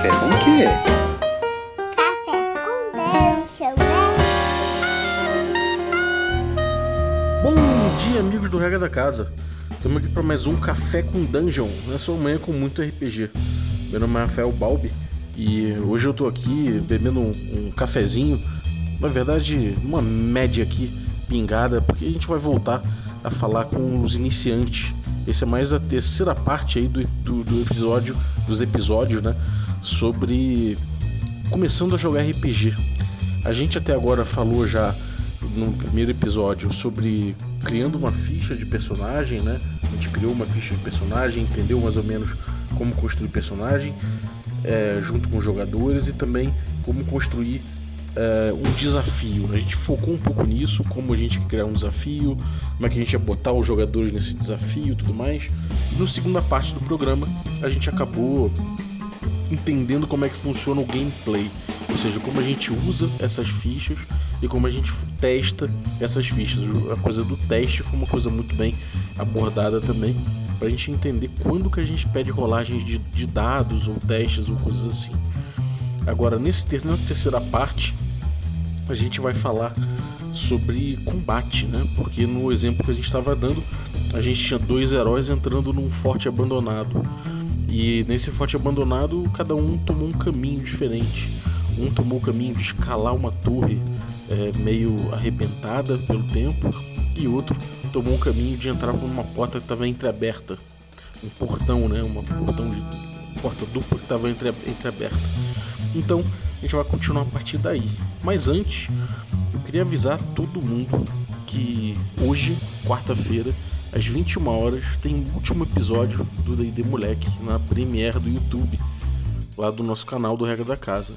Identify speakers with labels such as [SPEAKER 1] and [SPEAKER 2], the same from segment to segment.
[SPEAKER 1] Café com o quê?
[SPEAKER 2] Café com dungeon, né?
[SPEAKER 3] Bom dia, amigos do Regra da Casa. Estamos aqui para mais um Café com Dungeon, na sua manhã com muito RPG. Meu nome é Rafael Balbi e hoje eu tô aqui bebendo um, um cafezinho, na verdade, uma média aqui, pingada, porque a gente vai voltar a falar com os iniciantes. Esse é mais a terceira parte aí do, do, do episódio, dos episódios, né? Sobre começando a jogar RPG. A gente até agora falou já no primeiro episódio sobre criando uma ficha de personagem, né? A gente criou uma ficha de personagem, entendeu mais ou menos como construir personagem é, junto com os jogadores e também como construir é, um desafio. A gente focou um pouco nisso, como a gente ia criar um desafio, como é que a gente ia botar os jogadores nesse desafio e tudo mais. E na segunda parte do programa, a gente acabou entendendo como é que funciona o gameplay, ou seja, como a gente usa essas fichas e como a gente testa essas fichas. A coisa do teste foi uma coisa muito bem abordada também, para a gente entender quando que a gente pede rolagens de, de dados ou testes ou coisas assim. Agora, nesse, nessa terceira parte, a gente vai falar sobre combate, né? Porque no exemplo que a gente estava dando, a gente tinha dois heróis entrando num forte abandonado. E nesse forte abandonado, cada um tomou um caminho diferente. Um tomou o caminho de escalar uma torre é, meio arrebentada pelo tempo, e outro tomou o caminho de entrar por uma porta que estava entreaberta. Um portão, né? Uma portão de porta dupla que estava entre, entreaberta. Então, a gente vai continuar a partir daí. Mas antes, eu queria avisar todo mundo que hoje, quarta-feira, às 21 horas, tem o último episódio do D&D Moleque na Premiere do YouTube, lá do nosso canal do Regra da Casa.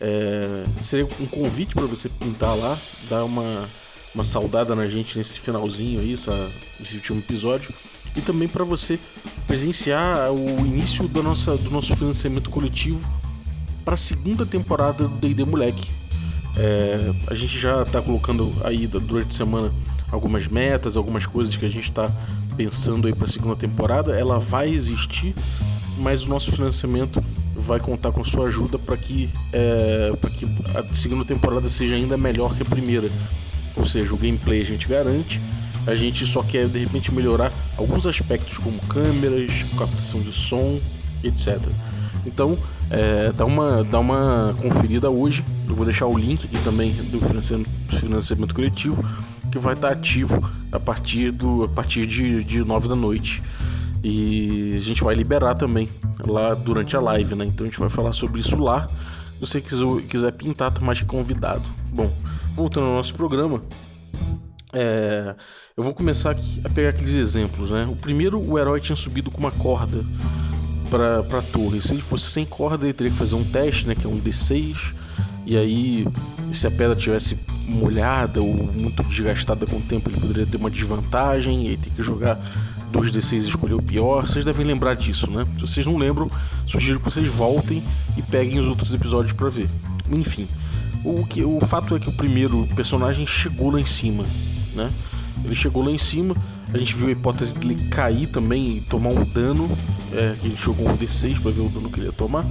[SPEAKER 3] É, seria um convite para você pintar lá, dar uma, uma saudada na gente nesse finalzinho aí, essa, esse último episódio, e também para você presenciar o início do, nossa, do nosso financiamento coletivo para a segunda temporada do D&D Moleque. É, a gente já está colocando aí durante a semana algumas metas, algumas coisas que a gente está pensando aí para a segunda temporada. Ela vai existir, mas o nosso financiamento vai contar com sua ajuda para que, é, que a segunda temporada seja ainda melhor que a primeira. Ou seja, o gameplay a gente garante, a gente só quer de repente melhorar alguns aspectos como câmeras, captação de som, etc. Então, é, dá, uma, dá uma conferida hoje. Eu vou deixar o link aqui também do financiamento, financiamento coletivo, que vai estar ativo a partir, do, a partir de, de 9 da noite. E a gente vai liberar também lá durante a live, né? Então a gente vai falar sobre isso lá. Se você quiser, quiser pintar, tá mais convidado. Bom, voltando ao nosso programa, é, eu vou começar a pegar aqueles exemplos, né? O primeiro, o herói tinha subido com uma corda pra, pra torre. Se ele fosse sem corda, ele teria que fazer um teste, né? Que é um D6. E aí, se a pedra tivesse molhada ou muito desgastada com o tempo, ele poderia ter uma desvantagem. E aí tem que jogar 2D6 e escolher o pior. Vocês devem lembrar disso, né? Se vocês não lembram, sugiro que vocês voltem e peguem os outros episódios para ver. Enfim, o, que, o fato é que o primeiro personagem chegou lá em cima, né? Ele chegou lá em cima, a gente viu a hipótese dele cair também e tomar um dano. É, que ele jogou um D6 para ver o dano que ele ia tomar.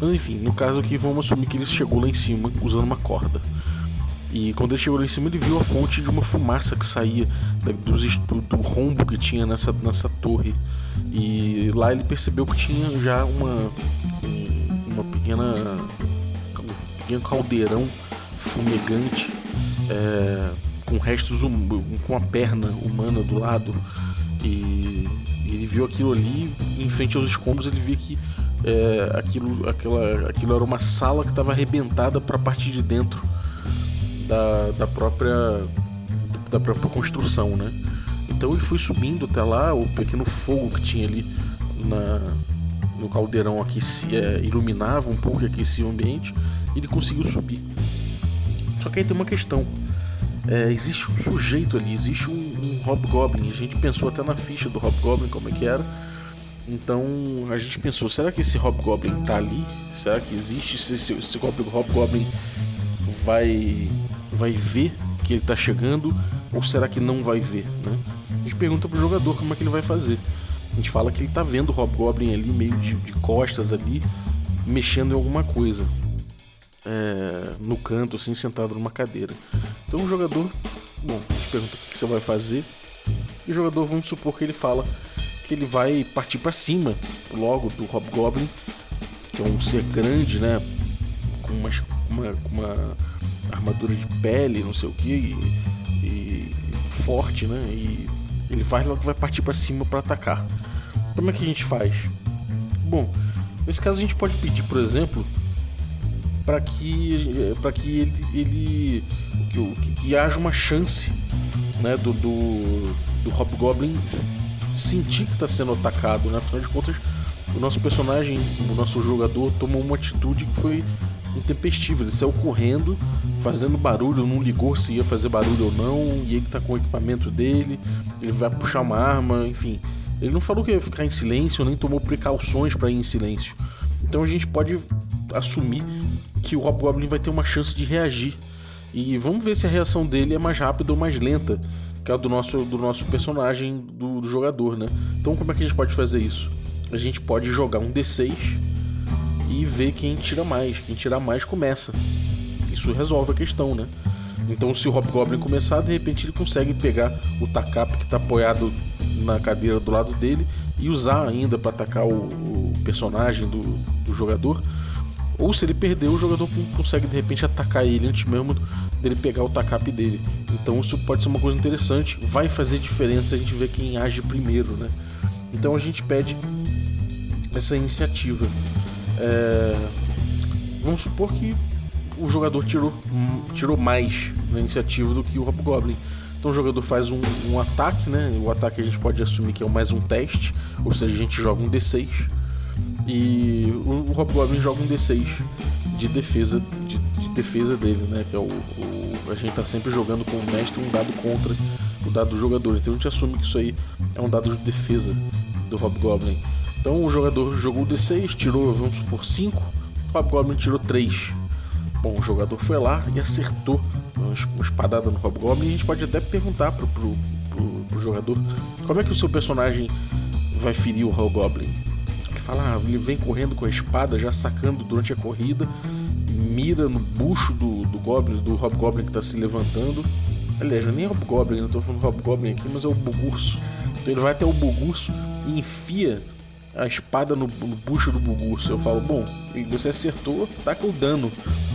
[SPEAKER 3] Mas enfim, no caso aqui vamos assumir que ele chegou lá em cima usando uma corda. E quando ele chegou lá em cima, ele viu a fonte de uma fumaça que saía da, do, do rombo que tinha nessa, nessa torre. E lá ele percebeu que tinha já uma, uma pequena. um pequeno caldeirão fumegante é, com restos hum, com a perna humana do lado. E ele viu aquilo ali, em frente aos escombros, ele viu que é, aquilo, aquela, aquilo era uma sala que estava arrebentada para a parte de dentro da, da própria da própria construção, né? Então ele foi subindo até lá, o pequeno fogo que tinha ali na, no caldeirão aqui é, iluminava um pouco e aquecia o ambiente, e ele conseguiu subir. Só que aí tem uma questão. É, existe um sujeito ali, existe um, um Hobgoblin. A gente pensou até na ficha do Hobgoblin como é que era. Então a gente pensou, será que esse Hobgoblin tá ali? Será que existe esse, esse, esse Hobgoblin vai vai ver que ele tá chegando ou será que não vai ver, né? A gente pergunta pro jogador como é que ele vai fazer. A gente fala que ele tá vendo o Hobgoblin ali meio de, de costas ali mexendo em alguma coisa. É, no canto, assim, sentado numa cadeira. Então o jogador, bom, a gente pergunta o que você vai fazer. E o jogador, vamos supor que ele fala que ele vai partir para cima logo do Hobgoblin, que é um ser grande, né? Com uma, uma, uma armadura de pele, não sei o que, e, e forte, né? E ele vai logo vai partir para cima para atacar. Como é que a gente faz? Bom, nesse caso a gente pode pedir, por exemplo, para que para que ele, ele que, que, haja uma chance, né, do, do, do Hobgoblin sentir que está sendo atacado, né? Afinal de contas, o nosso personagem, o nosso jogador tomou uma atitude que foi intempestiva. Ele saiu correndo, fazendo barulho, não ligou se ia fazer barulho ou não, e ele tá com o equipamento dele, ele vai puxar uma arma, enfim. Ele não falou que ia ficar em silêncio, nem tomou precauções para ir em silêncio. Então a gente pode assumir que o Hobgoblin vai ter uma chance de reagir. E vamos ver se a reação dele é mais rápida ou mais lenta que a do nosso, do nosso personagem, do, do jogador, né? Então como é que a gente pode fazer isso? A gente pode jogar um D6 e ver quem tira mais. Quem tirar mais começa. Isso resolve a questão, né? Então se o Hobgoblin começar, de repente ele consegue pegar o Takap que está apoiado na cadeira do lado dele e usar ainda para atacar o, o personagem do, do, jogador. Ou se ele perder, o jogador consegue de repente atacar ele antes mesmo dele pegar o Takap dele. Então isso pode ser uma coisa interessante. Vai fazer diferença a gente ver quem age primeiro, né? Então a gente pede essa iniciativa. É... Vamos supor que o jogador tirou, tirou mais na iniciativa do que o Hobgoblin. Então o jogador faz um, um, ataque, né? O ataque a gente pode assumir que é mais um teste, ou seja, a gente joga um D6 e o, o Hobgoblin joga um D6 de defesa de, de, defesa dele, né? Que é o, o, a gente tá sempre jogando com o mestre um dado contra o dado do jogador. Então a gente assume que isso aí é um dado de defesa do Hobgoblin. Então o jogador jogou o D6, tirou, vamos supor, 5, o Hobgoblin tirou 3. Bom, o jogador foi lá e acertou uma espadada no Hobgoblin. A gente pode até perguntar pro, pro, pro, pro jogador como é que o seu personagem vai ferir o Hobgoblin. Fala, ah, ele vem correndo com a espada, já sacando durante a corrida, mira no bucho do, do Goblin, do Hobgoblin que está se levantando. Aliás, não é nem Hobgoblin, não estou falando Hobgoblin aqui, mas é o Bugurso. Então ele vai até o Bugurso e enfia a espada no, no bucho do Bugurso. Eu falo, bom, você acertou, taca tá o dano.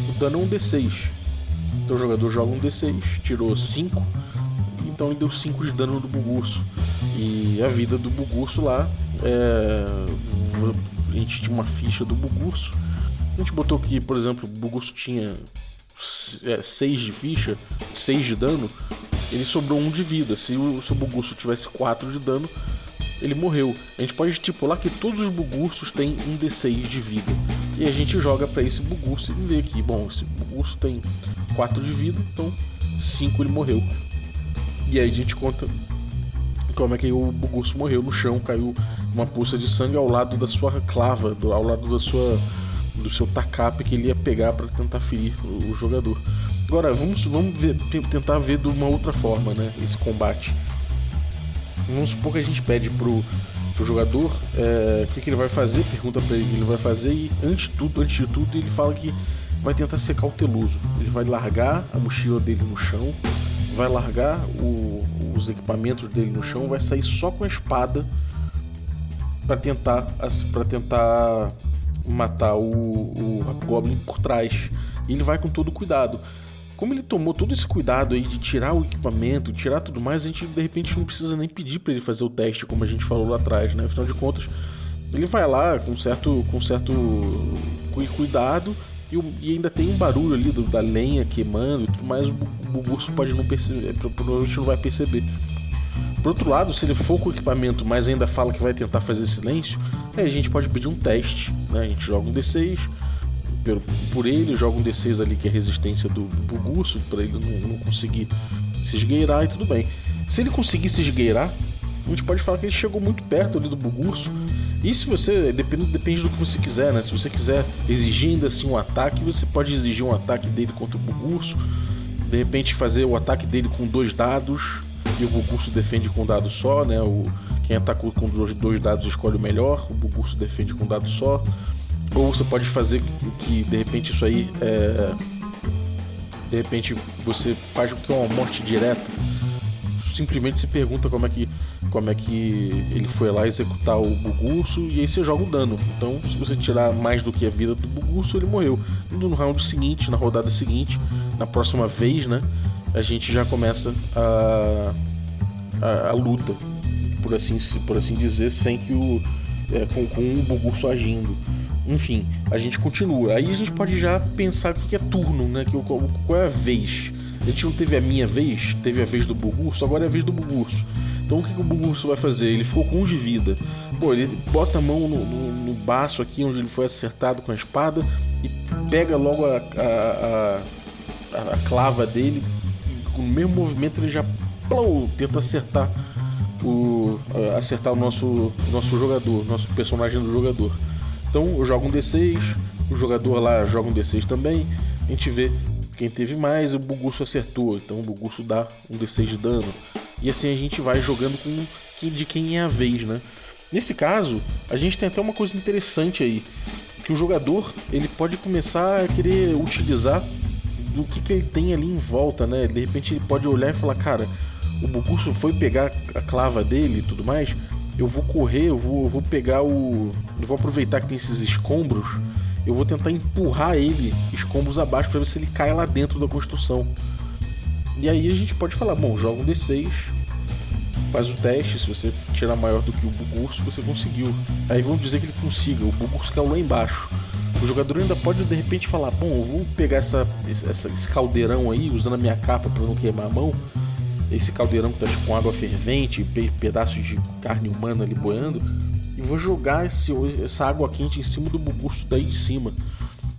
[SPEAKER 3] O dano é um D6. Então o jogador joga um D6, tirou 5, então ele deu 5 de dano no Bugurso. E a vida do Bugurso lá é. A gente tinha uma ficha do Bugurso. A gente botou que, por exemplo, o Bugurso tinha 6 é, de ficha, 6 de dano, ele sobrou 1 um de vida. Se o seu Bugurso tivesse 4 de dano, ele morreu. A gente pode estipular que todos os bugursos têm um D6 de vida. E a gente joga para esse bugurso e vê que, bom, esse bugurso tem 4 de vida, então 5 ele morreu. E aí a gente conta como é que o bugurso morreu no chão, caiu uma poça de sangue ao lado da sua clava, do, ao lado da sua do seu tacape que ele ia pegar para tentar ferir o, o, jogador. Agora vamos vamos ver, tentar ver de uma outra forma, né, esse combate. Vamos supor que a gente pede pro, jogador é, o que, que, ele vai fazer, pergunta para ele o que ele vai fazer e antes de tudo, antes de tudo, ele fala que vai tentar ser cauteloso. Ele vai largar a mochila dele no chão, vai largar o, os equipamentos dele no chão, vai sair só com a espada para tentar para tentar matar o, o Goblin por trás. E ele vai com todo cuidado como ele tomou todo esse cuidado aí de tirar o equipamento, tirar tudo mais, a gente de repente não precisa nem pedir para ele fazer o teste, como a gente falou lá atrás, né? Afinal de contas, ele vai lá com certo, com certo cuidado e, e ainda tem um barulho ali do, da lenha queimando e tudo mais, o, o urso pode não perceber, é, provavelmente não vai perceber. Por outro lado, se ele for com o equipamento, mas ainda fala que vai tentar fazer silêncio, aí a gente pode pedir um teste, né? A gente joga um D6, por, por ele, joga um D6 ali que é resistência do, do Bugurso, para ele não, não, conseguir se esgueirar e tudo bem. Se ele conseguir se esgueirar, a gente pode falar que ele chegou muito perto ali do Bugurso. E se você. Depende, depende do que você quiser, né? Se você quiser exigir ainda assim um ataque, você pode exigir um ataque dele contra o Bugurso. De repente fazer o ataque dele com dois dados. E o Bugurso defende com um dado só, né? O, quem atacou com dois, dois dados escolhe o melhor. O Bugurso defende com um dado só Ou você pode fazer que de repente isso aí é. De repente você faz o que é uma morte direta. Simplesmente se pergunta como é que como é que ele foi lá executar o Bugurso e aí você joga o dano. Então, se você tirar mais do que a vida do Bugurso, ele morreu. No round seguinte, na rodada seguinte, na próxima vez, né, a gente já começa a, a, a luta, por assim, por assim dizer, sem que o é, com, com o Bugurso agindo. Enfim, a gente continua. Aí a gente pode já pensar o que é turno, né? Que, qual, qual é a vez. A gente não teve a minha vez, teve a vez do Bugurso, agora é a vez do Bugurso. Então o que, que o Bugurso vai fazer? Ele ficou com um de vida. Pô, ele bota a mão no, no, no baço aqui onde ele foi acertado com a espada e pega logo a, a, a, a clava dele. Com o mesmo movimento ele já plou, tenta acertar o acertar o nosso nosso jogador, nosso personagem do jogador. Então eu jogo um D6, o jogador lá joga um D6 também. A gente vê quem teve mais, o Bugurso acertou, então o Bugurso dá um D6 de dano. E assim a gente vai jogando com de quem é a vez, né? Nesse caso, a gente tem até uma coisa interessante aí, que o jogador ele pode começar a querer utilizar do que, que ele tem ali em volta, né? De repente ele pode olhar e falar, cara, o Bugurso foi pegar a clava dele e tudo mais, eu vou correr, eu vou, eu vou pegar o. Eu vou aproveitar que tem esses escombros, eu vou tentar empurrar ele escombros abaixo para ver se ele cai lá dentro da construção. E aí a gente pode falar, bom, joga um D6, faz o teste, se você tirar maior do que o Bugurso, você conseguiu. Aí vamos dizer que ele consiga, o Bugurso caiu lá embaixo. O jogador ainda pode de repente falar, bom, eu vou pegar essa, essa esse caldeirão aí, usando a minha capa para não queimar a mão, esse caldeirão que tá com água fervente, pedaços de carne humana ali boiando, e vou jogar esse, essa água quente em cima do Bugurso daí de cima.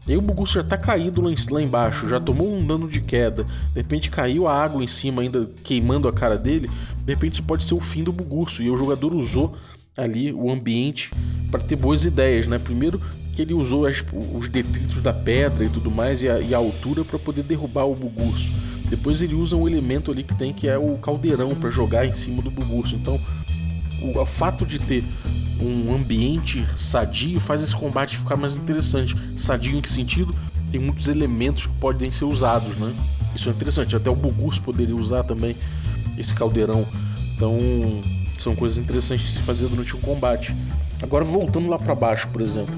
[SPEAKER 3] E o Bugurso já tá caído lá, lá embaixo, já tomou um dano de queda, de repente caiu a água em cima, ainda queimando a cara dele, de repente isso pode ser o fim do Bugurso, e o jogador usou ali o ambiente para ter boas ideias, né? Primeiro que ele usou as, os detritos da pedra e tudo mais e a, e a altura para poder derrubar o Bugurso. Depois ele usa um elemento ali que tem que é o caldeirão para jogar em cima do Bugurso. Então, o, o fato de ter um ambiente sadio faz esse combate ficar mais interessante. Sadio em que sentido? Tem muitos elementos que podem ser usados, né? Isso é interessante. Até o Bugurso poderia usar também esse caldeirão. Então, são coisas interessantes de se fazer durante um combate. Agora, voltando lá para baixo, por exemplo,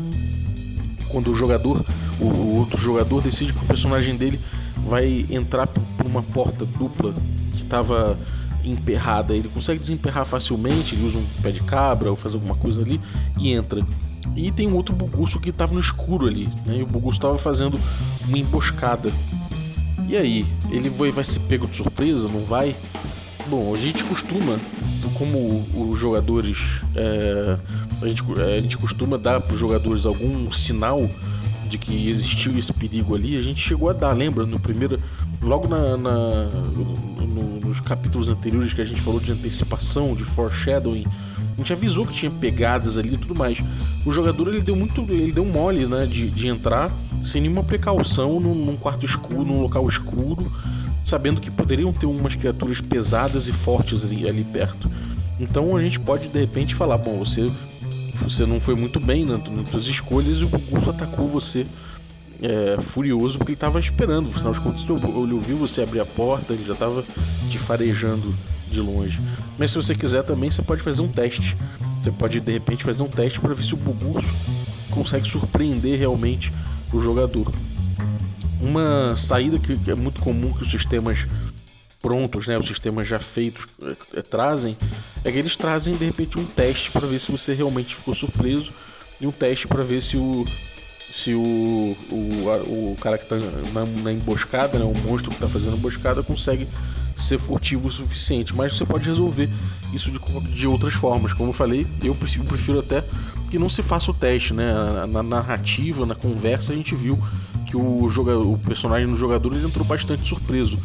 [SPEAKER 3] quando o jogador, o outro jogador decide que o personagem dele vai entrar por uma porta dupla que estava emperrada. Ele consegue desemperrar facilmente, ele usa um pé de cabra ou faz alguma coisa ali e entra. E tem um outro buguço que estava no escuro ali, né? E o buguço estava fazendo uma emboscada. E aí, ele vai, vai ser pego de surpresa? Não vai? Bom, a gente costuma, como os jogadores, é, a, gente, a gente costuma dar para os jogadores algum sinal de que existiu esse perigo ali, a gente chegou a dar, lembra? No primeiro, logo na, na nos capítulos anteriores que a gente falou de antecipação, de foreshadowing, a gente avisou que tinha pegadas ali e tudo mais. O jogador ele deu muito, ele deu mole, né, de, de entrar sem nenhuma precaução num, num quarto escuro, num local escuro, sabendo que poderiam ter umas criaturas pesadas e fortes ali, ali perto. Então a gente pode de repente falar, bom, você você não foi muito bem nas, suas escolhas e o Gugu atacou você é, furioso porque ele estava esperando. Afinal de contas, ele ouviu você abrir a porta, ele já estava te farejando de longe. Mas se você quiser também, você pode fazer um teste. Você pode de repente fazer um teste para ver se o Bugurso consegue surpreender realmente o jogador. Uma saída que é muito comum que os sistemas prontos, né, os sistemas já feitos é, trazem, é que eles trazem de repente um teste para ver se você realmente ficou surpreso e um teste para ver se o se o, o, o cara que está na, na, emboscada, né, o monstro que está fazendo a emboscada consegue ser furtivo o suficiente, mas você pode resolver isso de, de outras formas. Como eu falei, eu prefiro, até que não se faça o teste, né? Na, na narrativa, na conversa, a gente viu que o, joga, o personagem do jogador ele entrou bastante surpreso.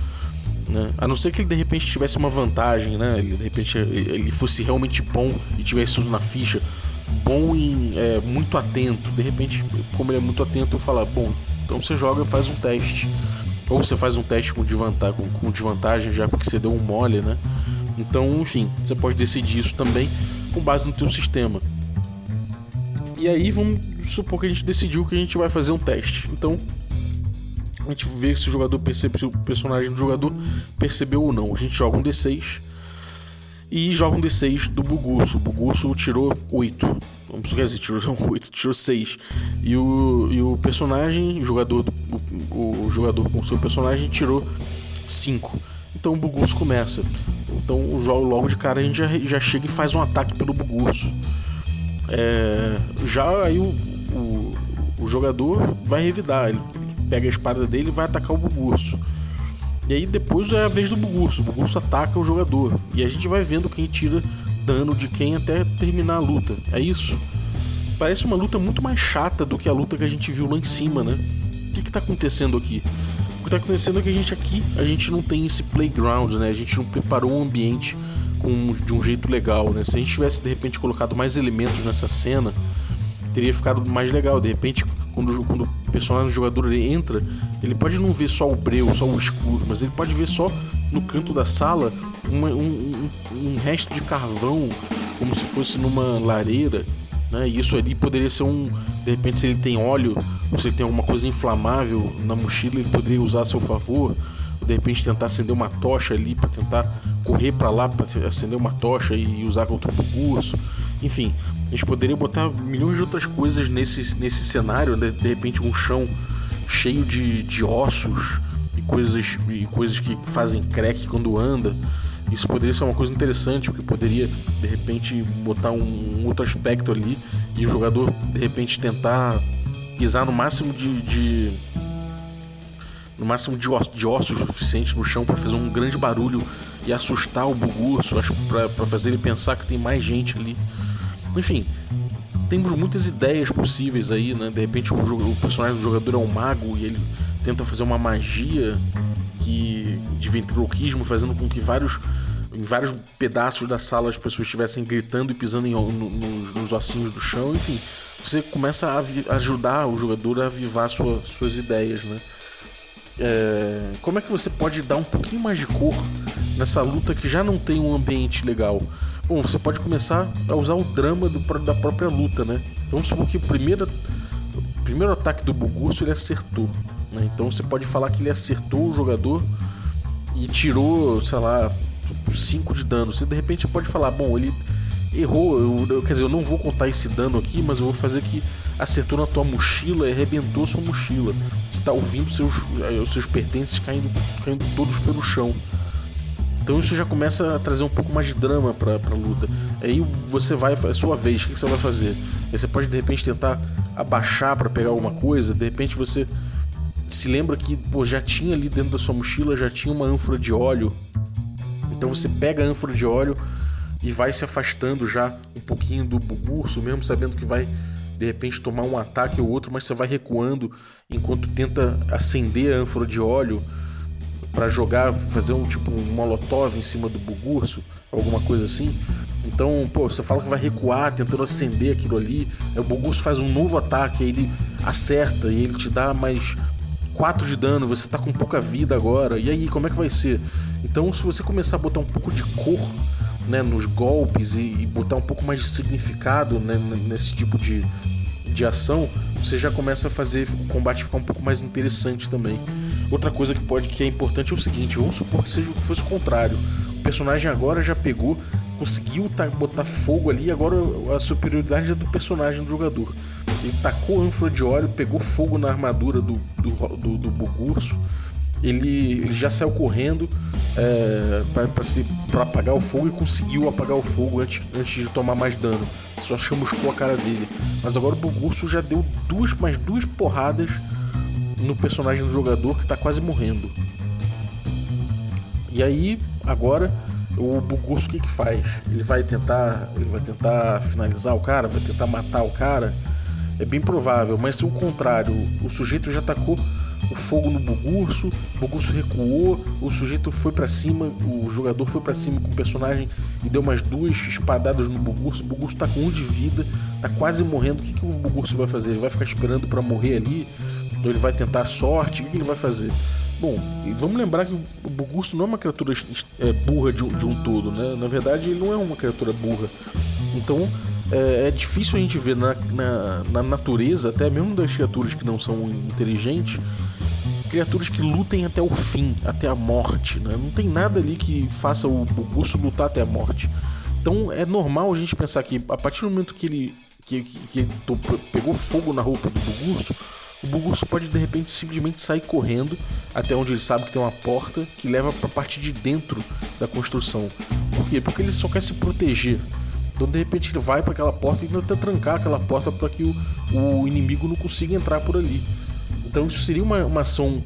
[SPEAKER 3] Né? A não ser que ele de repente tivesse uma vantagem, né? Ele, de repente ele fosse realmente bom e tivesse tudo na ficha, bom em é, muito atento. De repente, como ele é muito atento, eu falar, bom, então você joga e faz um teste. Ou você faz um teste com desvantagem, com, com desvantagem já porque você deu um mole, né? Então, enfim, você pode decidir isso também com base no teu sistema. E aí vamos supor que a gente decidiu que a gente vai fazer um teste. Então, a gente vê se o jogador percebe, se o personagem do jogador percebeu ou não. A gente joga um D6 e joga um D6 do Bugurso. O Bugurso tirou 8. Vamos quer dizer, tirou 8, tirou 6. E o, e o personagem, o jogador, o, o jogador com o seu personagem tirou 5. Então o Bugurso começa. Então o jogo logo de cara a gente já, já chega e faz um ataque pelo Bugurso. É, já aí o, o, o, jogador vai revidar. Ele pega a espada dele e vai atacar o Bugurso. E aí depois é a vez do Bugurso. O Bugurso ataca o jogador. E a gente vai vendo quem tira dano de quem até terminar a luta. É isso. Parece uma luta muito mais chata do que a luta que a gente viu lá em cima, né? O que, que tá acontecendo aqui? O que tá acontecendo é que a gente aqui, a gente não tem esse playground, né? A gente não preparou um ambiente com, de um jeito legal, né? Se a gente tivesse de repente colocado mais elementos nessa cena, teria ficado mais legal. De repente, quando, quando o personagem do jogador ele entra, ele pode não ver só o breu, só o escuro, mas ele pode ver só no canto da sala uma, um, um, um, resto de carvão, como se fosse numa lareira. Né? E isso ali poderia ser um. De repente, se ele tem óleo, ou se ele tem alguma coisa inflamável na mochila, ele poderia usar a seu favor. De repente, tentar acender uma tocha ali para tentar correr para lá para acender uma tocha e usar contra o curso. Enfim, a gente poderia botar milhões de outras coisas nesse, nesse cenário, de, de repente um chão cheio de, de ossos e coisas, e coisas que fazem crack quando anda. Isso poderia ser uma coisa interessante, porque poderia de repente botar um, um outro aspecto ali e o jogador de repente tentar pisar no máximo de, de no máximo de, osso, de ossos suficiente no chão para fazer um grande barulho e assustar o bugurso, para fazer ele pensar que tem mais gente ali. Enfim, temos muitas ideias possíveis aí, né? De repente o, o, personagem do jogador é um mago e ele tenta fazer uma magia que de ventriloquismo, fazendo com que vários em vários pedaços da sala as pessoas estivessem gritando e pisando em, no, no, nos ossinhos do chão, enfim, você começa a ajudar o jogador a avivar sua, suas ideias, né? É, como é que você pode dar um pouquinho mais de cor nessa luta que já não tem um ambiente legal? Bom, você pode começar a usar o drama do, da própria luta, né? Vamos supor que o primeiro, o primeiro ataque do Bugurso ele acertou. Né? Então você pode falar que ele acertou o jogador e tirou, sei lá, 5 de dano. Você de repente pode falar, bom, ele errou, eu, eu, quer dizer, eu não vou contar esse dano aqui, mas eu vou fazer que acertou na tua mochila e arrebentou sua mochila. Você está ouvindo seus, eh, seus pertences caindo, caindo todos pelo chão. Então isso já começa a trazer um pouco mais de drama pra, pra luta. Aí você vai, é sua vez, o que você vai fazer? Aí você pode de repente tentar abaixar para pegar alguma coisa, de repente você se lembra que pô, já tinha ali dentro da sua mochila, já tinha uma ânfora de óleo. Então você pega a ânfora de óleo e vai se afastando já um pouquinho do urso, mesmo sabendo que vai de repente tomar um ataque ou outro, mas você vai recuando enquanto tenta acender a ânfora de óleo para jogar, fazer um tipo um molotov em cima do bugurso, alguma coisa assim. Então, pô, você fala que vai recuar tentando acender aquilo ali, aí o bugurso faz um novo ataque, aí ele acerta e ele te dá mais 4 de dano, você tá com pouca vida agora. E aí, como é que vai ser? Então, se você começar a botar um pouco de cor né, nos golpes e, e botar um pouco mais de significado né, nesse tipo de, de ação, você já começa a fazer o combate ficar um pouco mais interessante também. Outra coisa que pode que é importante é o seguinte, vamos supor que seja que fosse o contrário. O personagem agora já pegou, conseguiu botar fogo ali, agora a superioridade é do personagem do jogador. Ele tacou ânfora de óleo, pegou fogo na armadura do, do, do, do Bugurso, ele, ele já saiu correndo é, para apagar o fogo e conseguiu apagar o fogo antes, antes de tomar mais dano. Só chamuscou a cara dele. Mas agora o Bugurso já deu duas mais duas porradas no personagem do jogador que tá quase morrendo. E aí, agora, o Bugurso o que que faz? Ele vai tentar, ele vai tentar finalizar o cara, vai tentar matar o cara. É bem provável, mas se o contrário, o sujeito já atacou o fogo no Bugurso, o Bugurso recuou, o sujeito foi para cima, o jogador foi para cima com o personagem e deu umas duas espadadas no Bugurso. O Bugurso tá com um de vida, tá quase morrendo. O que, que o Bugurso vai fazer? Ele vai ficar esperando para morrer ali? Ou ele vai tentar sorte? O que, que ele vai fazer? Bom, vamos lembrar que o Bugurso não é uma criatura é, burra de um, de um todo, né? Na verdade, ele não é uma criatura burra. Então, é, é difícil a gente ver na, na, na natureza, até mesmo das criaturas que não são inteligentes, criaturas que lutem até o fim, até a morte. Né? Não tem nada ali que faça o Bugurso lutar até a morte. Então é normal a gente pensar que a partir do momento que ele, que, que, que pegou fogo na roupa do Bugurso, o Bugurso pode de repente simplesmente sair correndo até onde ele sabe que tem uma porta que leva para a parte de dentro da construção. Por quê? Porque ele só quer se proteger. Então de repente ele vai para aquela porta e tenta trancar aquela porta para que o, o inimigo não consiga entrar por ali. Então isso seria uma, uma ação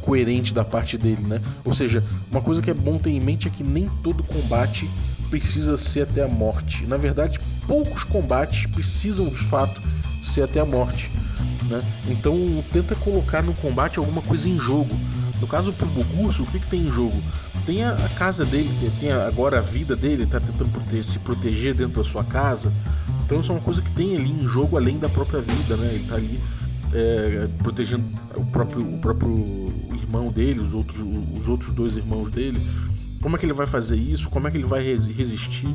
[SPEAKER 3] coerente da parte dele, né? Ou seja, uma coisa que é bom ter em mente é que nem todo combate precisa ser até a morte. Na verdade, poucos combates precisam de fato ser até a morte. Né? Então tenta colocar no combate alguma coisa em jogo. No caso pro Bugurso, o que, que tem em jogo? Tem a, a casa dele, tem agora a vida dele, tá tentando se proteger dentro da sua casa. Então isso é uma coisa que tem ali em jogo além da própria vida, né? Ele tá ali é, protegendo o próprio, o próprio irmão dele, os outros, os outros dois irmãos dele. Como é que ele vai fazer isso? Como é que ele vai resistir?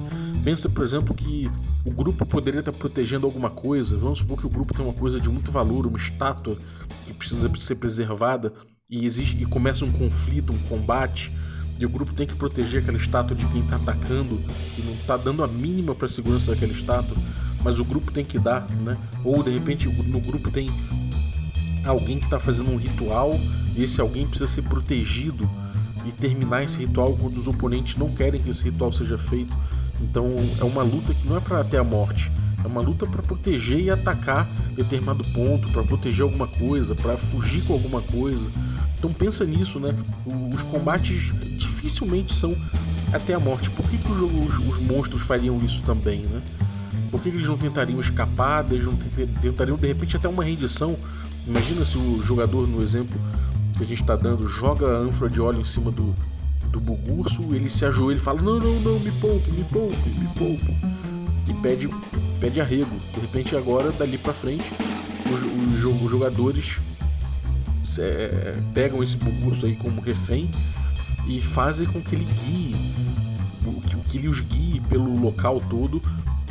[SPEAKER 3] Pensa, por exemplo, que o grupo poderia estar protegendo alguma coisa. Vamos supor que o grupo tem uma coisa de muito valor, uma estátua que precisa ser preservada e, existe, e começa um conflito, um combate. E o grupo tem que proteger aquela estátua de quem está atacando, que não está dando a mínima para a segurança daquela estátua, mas o grupo tem que dar, né? Ou de repente no grupo tem alguém que está fazendo um ritual e esse alguém precisa ser protegido e terminar esse ritual quando os oponentes não querem que esse ritual seja feito. Então é uma luta que não é para até a morte, é uma luta para proteger e atacar determinado ponto, para proteger alguma coisa, para fugir com alguma coisa. Então pensa nisso, né? Os combates dificilmente são até a morte. Por que, que os, os, os, monstros fariam isso também, né? Por que, que eles não tentariam escapar? Eles não tentariam de repente até uma rendição? Imagina se o jogador, no exemplo que a gente está dando, joga a ânfora de óleo em cima do, do bugurso, ele se ajoelha e fala: Não, não, não, me poupe, me poupe, me poupe. E pede, pede arrego. De repente, agora, dali para frente, os, os, os jogadores é, pegam esse bugurso aí como refém e fazem com que ele guie, que, que ele os guie pelo local todo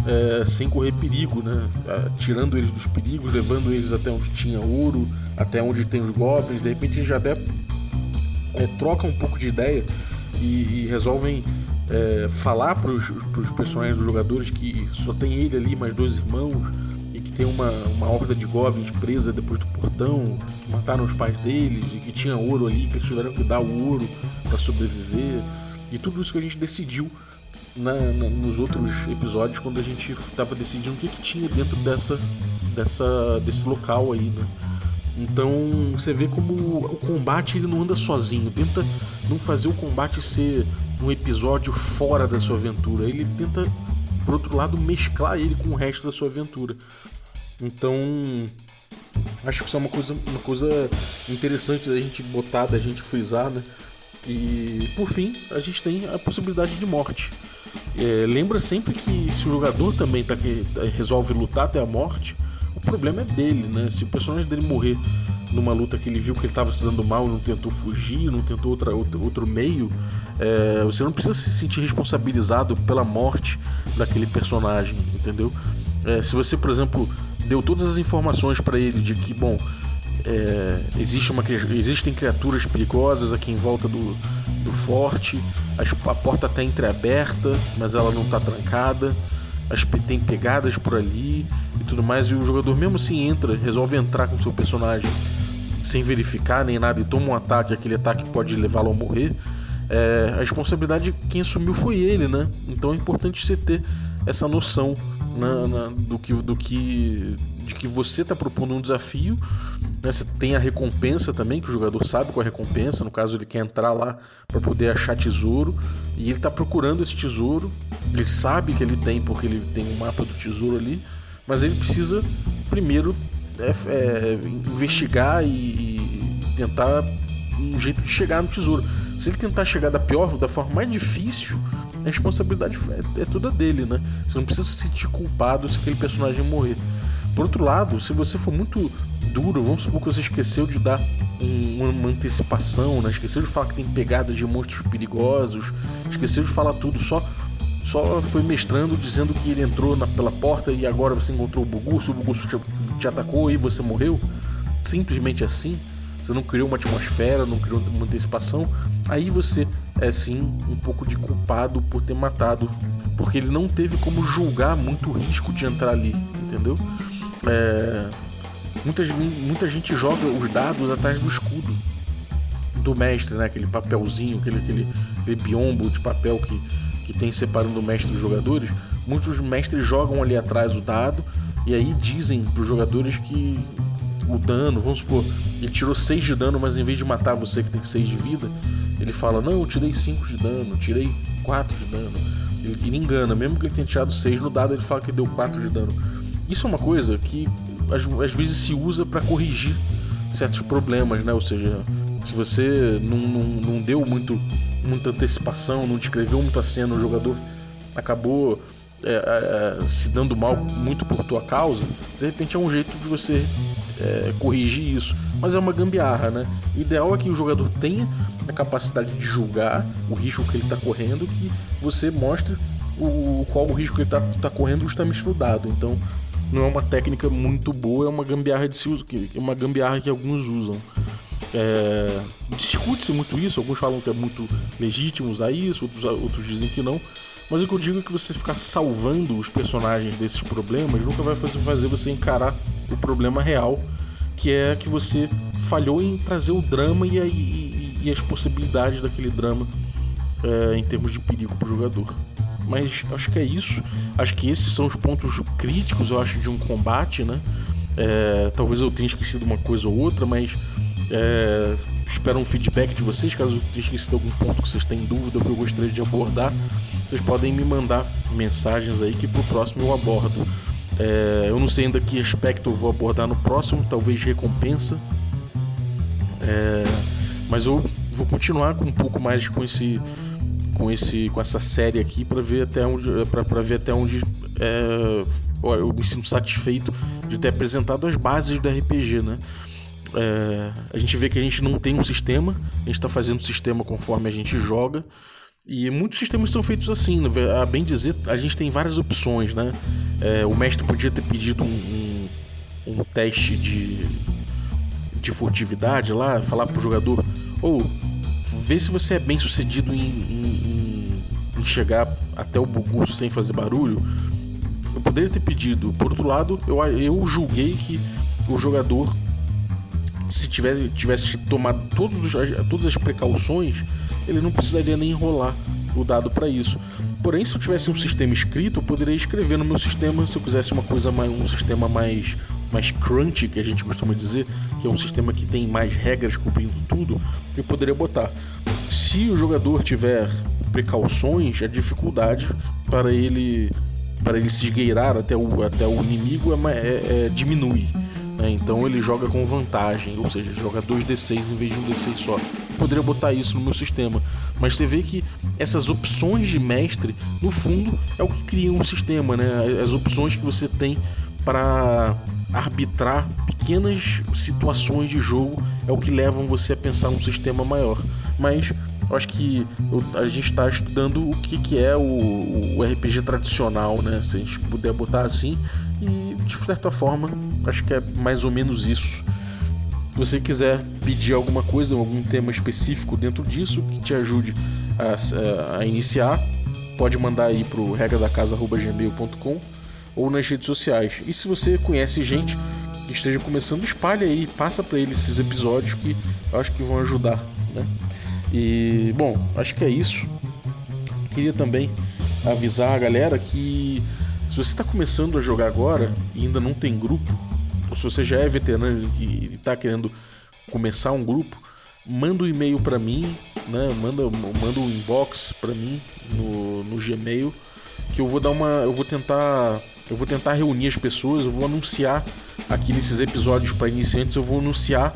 [SPEAKER 3] é, sem correr perigo, né? É, tirando eles dos perigos, levando eles até onde tinha ouro, até onde tem os goblins. De repente eles já até é, trocam um pouco de ideia e, e resolvem é, falar para os personagens dos jogadores que só tem ele ali, mais dois irmãos, e que tem uma, uma horda de goblins presa depois do portão, que mataram os pais deles, e que tinha ouro ali, que eles tiveram que dar o ouro para sobreviver. E tudo isso que a gente decidiu na, na, nos outros episódios quando a gente estava decidindo o que, que tinha dentro dessa, dessa, desse local aí, né? Então você vê como o combate ele não anda sozinho, tenta não fazer o combate ser um episódio fora da sua aventura, ele tenta, por outro lado, mesclar ele com o resto da sua aventura. Então acho que isso é uma coisa, uma coisa interessante da gente botar, da gente frisar, né? E por fim, a gente tem a possibilidade de morte. É, lembra sempre que se o jogador também tá que resolve lutar até a morte, o problema é dele, né? Se o personagem dele morrer numa luta que ele viu que ele estava se dando mal e não tentou fugir, não tentou outra, outro, outro meio, é, você não precisa se sentir responsabilizado pela morte daquele personagem, entendeu? É, se você, por exemplo, deu todas as informações para ele de que, bom, é, existe uma, existem criaturas perigosas aqui em volta do, do forte, a porta está entreaberta, mas ela não está trancada, as, tem pegadas por ali e tudo mais, e o jogador mesmo assim entra, resolve entrar com seu personagem sem verificar nem nada e toma um ataque, aquele ataque pode levá-lo a morrer. É, a responsabilidade quem assumiu foi ele, né? Então é importante você ter essa noção na, na, do que, do que de que você está propondo um desafio, né? Você tem a recompensa também, que o jogador sabe qual é a recompensa, no caso ele quer entrar lá para poder achar tesouro, e ele está procurando esse tesouro, ele sabe que ele tem porque ele tem um mapa do tesouro ali, mas ele precisa primeiro é, é, investigar e, e tentar um jeito de chegar no tesouro. Se ele tentar chegar da pior, da forma mais difícil, a responsabilidade é, é toda dele, né? Você não precisa se sentir culpado se aquele personagem morrer. Por outro lado, se você for muito duro, vamos supor que você esqueceu de dar um, uma antecipação, né? esqueceu de falar que tem pegadas de monstros perigosos, esqueceu de falar tudo, só só foi mestrando dizendo que ele entrou na, pela porta e agora você encontrou o Bugusso, o Bugusso te, te atacou e você morreu? Simplesmente assim? Você não criou uma atmosfera, não criou uma antecipação? Aí você é sim um pouco de culpado por ter matado. Porque ele não teve como julgar muito o risco de entrar ali, entendeu? É, muita, muita gente joga os dados atrás do escudo do mestre, né? Aquele papelzinho, aquele, aquele, aquele biombo de papel que, que tem separando o mestre dos jogadores. Muitos mestres jogam ali atrás o dado e aí dizem para os jogadores que o dano, vamos supor, ele tirou 6 de dano, mas em vez de matar você que tem 6 de vida, ele fala: Não, eu tirei 5 de dano, tirei 4 de dano. Ele, ele engana, mesmo que ele tenha tirado 6 no dado, ele fala que deu 4 de dano. Isso é uma coisa que às, às vezes se usa para corrigir certos problemas, né? Ou seja, se você não, não, não deu muito, muita antecipação, não descreveu muito a cena, o jogador acabou é, é, se dando mal muito por tua causa, de repente é um jeito de você é, corrigir isso. Mas é uma gambiarra, né? O ideal é que o jogador tenha a capacidade de julgar o risco que ele está correndo, que você mostre o, qual o risco que ele está tá correndo justamente no dado. Então, não é uma técnica muito boa, é uma gambiarra de se uso, é uma gambiarra que alguns usam. É, Discute-se muito isso, alguns falam que é muito legítimo usar isso, outros, outros dizem que não. Mas o que eu digo é que você ficar salvando os personagens desses problemas nunca vai fazer você encarar o problema real, que é que você falhou em trazer o drama e, a, e, e as possibilidades daquele drama é, em termos de perigo para o jogador. Mas acho que é isso. Acho que esses são os pontos críticos, eu acho, de um combate, né? É, talvez eu tenha esquecido uma coisa ou outra, mas é, espero um feedback de vocês, caso eu tenha esquecido algum ponto que vocês tenham dúvida ou que eu gostaria de abordar. Vocês podem me mandar mensagens aí que pro próximo eu abordo. É, eu não sei ainda que aspecto eu vou abordar no próximo, talvez recompensa. É, mas eu vou continuar com um pouco mais com esse com esse com essa série aqui para ver até onde para ver até onde é, eu me sinto satisfeito de ter apresentado as bases do RPG, né? É, a gente vê que a gente não tem um sistema, a gente está fazendo o sistema conforme a gente joga. E muitos sistemas são feitos assim, né? a bem dizer, a gente tem várias opções, né? É, o mestre podia ter pedido um, um, um, teste de, de furtividade lá, falar pro jogador, ou oh, vê se você é bem sucedido em, em, em chegar até o bugu sem fazer barulho. Eu poderia ter pedido. Por outro lado, eu, eu julguei que o jogador, se tivesse, tivesse tomado todos, todas as precauções, ele não precisaria nem enrolar o dado para isso. Porém, se eu tivesse um sistema escrito, eu poderia escrever no meu sistema, se eu quisesse uma coisa mais um sistema mais mais crunchy, que a gente costuma dizer, que é um sistema que tem mais regras cobrindo tudo, eu poderia botar. Se o jogador tiver precauções, a dificuldade para ele para ele se esgueirar até o, até o inimigo é, é, é diminui. Né? Então ele joga com vantagem, ou seja, joga 2d6 em vez de um d6 só. poderia botar isso no meu sistema, mas você vê que essas opções de mestre, no fundo, é o que cria um sistema, né? As opções que você tem para arbitrar pequenas situações de jogo é o que levam você a pensar um sistema maior. Mas acho que a gente está estudando o que, que é o, o, RPG tradicional, né? Se a gente puder botar assim. E de certa forma, acho que é mais ou menos isso. Se você quiser pedir alguma coisa, algum tema específico dentro disso que te ajude a, a iniciar, pode mandar aí pro regradacasa.gmail.com ou nas redes sociais. E se você conhece gente que esteja começando, espalhe aí, passa para ele esses episódios que eu acho que vão ajudar, né? E, bom, acho que é isso. Queria também avisar a galera que se você está começando a jogar agora e ainda não tem grupo, ou se você já é veterano e está querendo começar um grupo, manda um e-mail para mim, né? Manda, manda um inbox para mim no, no Gmail que eu vou dar uma, eu vou tentar, eu vou tentar reunir as pessoas, eu vou anunciar aqui nesses episódios para iniciantes, eu vou anunciar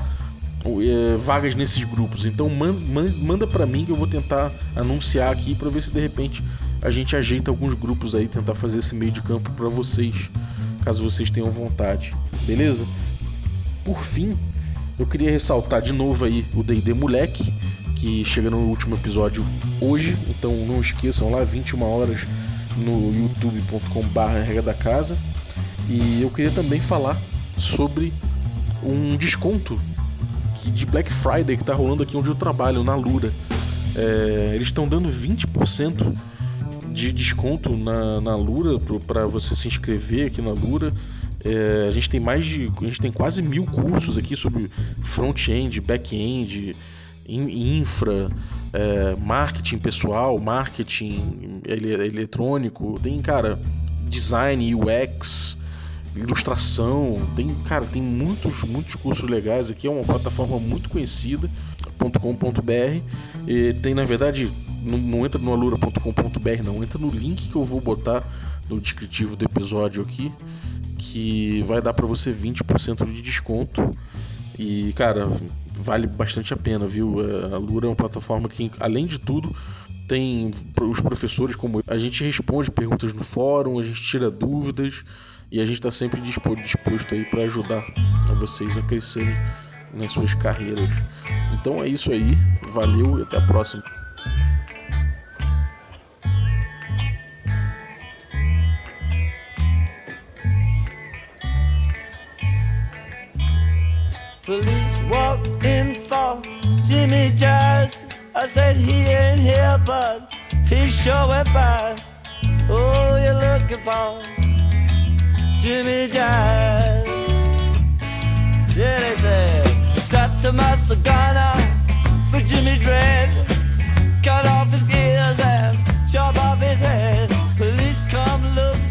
[SPEAKER 3] é, vagas nesses grupos. Então manda, para mim que eu vou tentar anunciar aqui para ver se de repente a gente ajeita alguns grupos aí, tentar fazer esse meio de campo para vocês, caso vocês tenham vontade, beleza? Por fim, eu queria ressaltar de novo aí o D&D Moleque, que chega no último episódio hoje, então não esqueçam lá, 21 horas no youtube.com.br regra da casa. E eu queria também falar sobre um desconto de Black Friday que está rolando aqui onde eu trabalho, na Lura. É, eles estão dando 20% de desconto na, na Lura para você se inscrever aqui na Lura. É, a gente tem mais de. A gente tem quase mil cursos aqui sobre front-end, back-end, infra, é, marketing pessoal, marketing ele, eletrônico, tem, cara, design, UX, ilustração, tem, cara, tem muitos, muitos cursos legais aqui, é uma plataforma muito conhecida, .com.br, e tem, na verdade, não, não entra no alura.com.br não, entra no link que eu vou botar no descritivo do episódio aqui, que vai dar para você 20% de desconto. E, cara, vale bastante a pena, viu? É, a Lura é uma plataforma que, além de tudo, tem os professores como a gente responde perguntas no fórum, a gente tira dúvidas e a gente está sempre disposto aí para ajudar vocês a crescerem nas suas carreiras. Então é isso aí, valeu e até a próxima. Police walked in for Jimmy Jazz. I said he ain't here, but he sure went past. Oh, you're looking for Jimmy Jazz. Yeah, they said, start to my cigar for Jimmy Dread. Cut off his ears and chop off his head. Police come look.